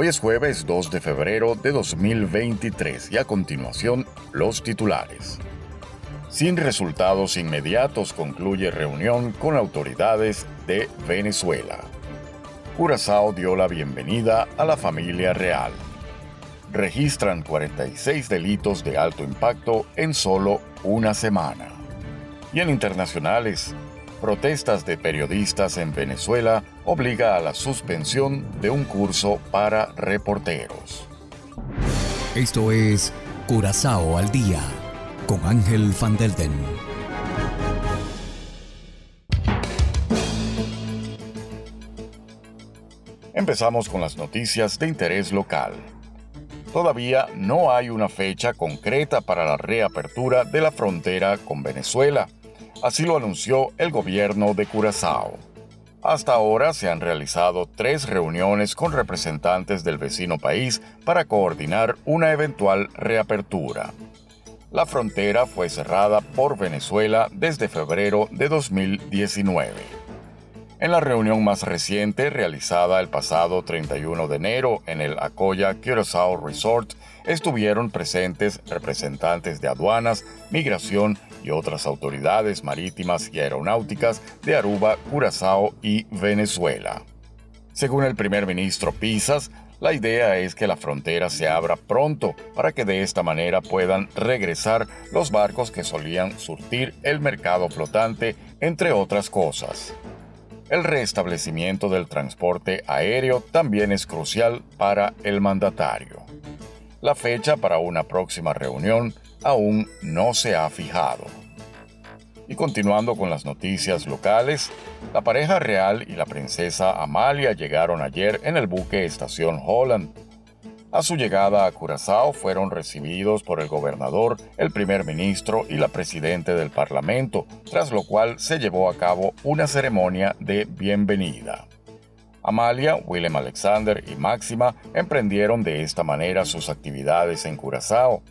Hoy es jueves 2 de febrero de 2023 y a continuación los titulares. Sin resultados inmediatos concluye reunión con autoridades de Venezuela. Curazao dio la bienvenida a la familia real. Registran 46 delitos de alto impacto en solo una semana. Y en internacionales, protestas de periodistas en Venezuela obliga a la suspensión de un curso para reporteros. Esto es Curazao al día con Ángel Van Delden. Empezamos con las noticias de interés local. Todavía no hay una fecha concreta para la reapertura de la frontera con Venezuela Así lo anunció el gobierno de Curazao. Hasta ahora se han realizado tres reuniones con representantes del vecino país para coordinar una eventual reapertura. La frontera fue cerrada por Venezuela desde febrero de 2019. En la reunión más reciente, realizada el pasado 31 de enero en el Acoya Curaçao Resort, estuvieron presentes representantes de aduanas, migración y otras autoridades marítimas y aeronáuticas de Aruba, Curazao y Venezuela. Según el primer ministro Pisas, la idea es que la frontera se abra pronto para que de esta manera puedan regresar los barcos que solían surtir el mercado flotante, entre otras cosas. El restablecimiento del transporte aéreo también es crucial para el mandatario. La fecha para una próxima reunión aún no se ha fijado. Y continuando con las noticias locales, la pareja real y la princesa Amalia llegaron ayer en el buque Estación Holland. A su llegada a Curazao fueron recibidos por el gobernador, el primer ministro y la presidente del parlamento, tras lo cual se llevó a cabo una ceremonia de bienvenida. Amalia, Willem Alexander y Máxima emprendieron de esta manera sus actividades en Curazao.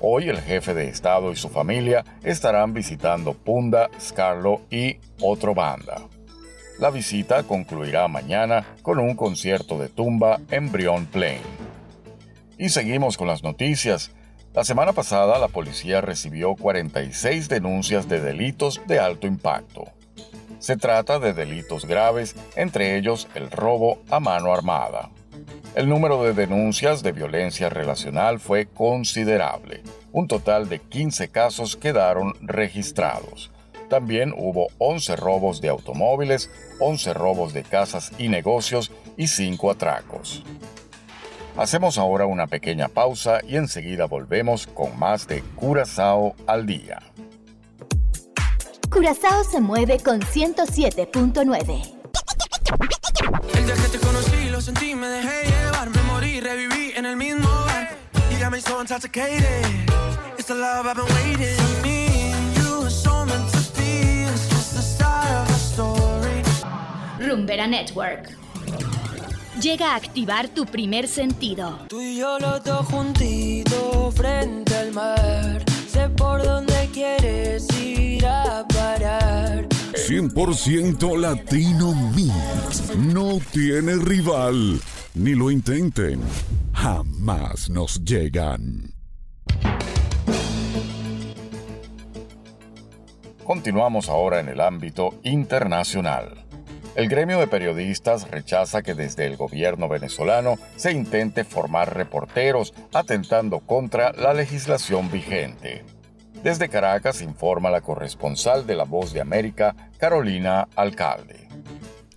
Hoy el jefe de Estado y su familia estarán visitando Punda, Scarlo y otro banda. La visita concluirá mañana con un concierto de tumba en Brion Plain. Y seguimos con las noticias. La semana pasada la policía recibió 46 denuncias de delitos de alto impacto. Se trata de delitos graves, entre ellos el robo a mano armada. El número de denuncias de violencia relacional fue considerable. Un total de 15 casos quedaron registrados. También hubo 11 robos de automóviles, 11 robos de casas y negocios y 5 atracos. Hacemos ahora una pequeña pausa y enseguida volvemos con más de Curazao al día. Curazao se mueve con 107.9. sentí, me dejé llevar, me morí, reviví en el mismo bar. You got me so intoxicated. It's the love I've been waiting. For me and you are so meant to be. It's just the start of a story. Rumbera Network. Llega a activar tu primer sentido. Tú y yo los dos juntitos frente al mar. 100% Latino Mix. No tiene rival. Ni lo intenten. Jamás nos llegan. Continuamos ahora en el ámbito internacional. El gremio de periodistas rechaza que desde el gobierno venezolano se intente formar reporteros atentando contra la legislación vigente. Desde Caracas informa la corresponsal de La Voz de América, Carolina Alcalde.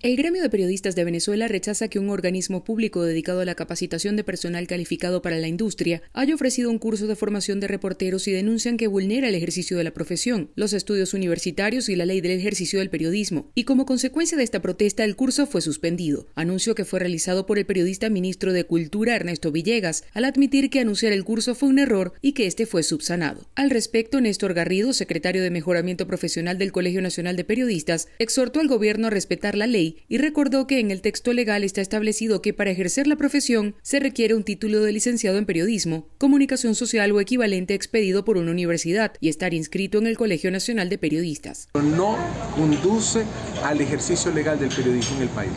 El gremio de periodistas de Venezuela rechaza que un organismo público dedicado a la capacitación de personal calificado para la industria haya ofrecido un curso de formación de reporteros y denuncian que vulnera el ejercicio de la profesión, los estudios universitarios y la ley del ejercicio del periodismo. Y como consecuencia de esta protesta, el curso fue suspendido. Anuncio que fue realizado por el periodista ministro de Cultura Ernesto Villegas, al admitir que anunciar el curso fue un error y que este fue subsanado. Al respecto, Néstor Garrido, secretario de Mejoramiento Profesional del Colegio Nacional de Periodistas, exhortó al gobierno a respetar la ley y recordó que en el texto legal está establecido que para ejercer la profesión se requiere un título de licenciado en periodismo, comunicación social o equivalente expedido por una universidad y estar inscrito en el Colegio Nacional de Periodistas. No conduce al ejercicio legal del periodismo en el país.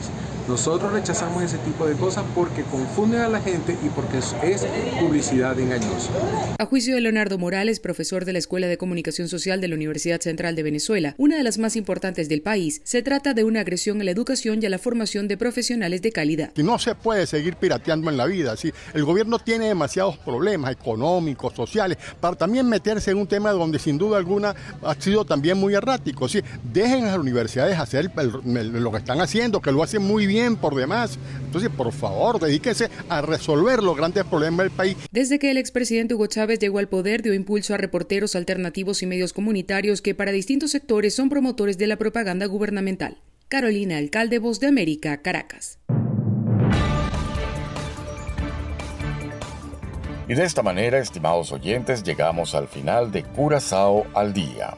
Nosotros rechazamos ese tipo de cosas porque confunden a la gente y porque es, publicidad engañosa. A juicio de Leonardo Morales, profesor de la Escuela de Comunicación Social de la Universidad Central de Venezuela, una de las más importantes del país, se trata de una agresión a la educación y a la formación de profesionales de calidad. no se puede seguir pirateando en la vida. ¿sí? El gobierno tiene demasiados problemas económicos, sociales, para también meterse en un tema donde sin duda alguna ha sido también muy errático. ¿sí? Dejen a las universidades hacer lo que están haciendo, que lo hacen muy bien por demás. Entonces, por favor, dedíquense a resolver los grandes problemas del país. Desde que el expresidente Hugo Chávez llegó al poder, dio impulso a reporteros alternativos y medios comunitarios que para distintos sectores son promotores de la propaganda gubernamental. Carolina Alcalde, Voz de América, Caracas. Y de esta manera, estimados oyentes, llegamos al final de Curazao al Día.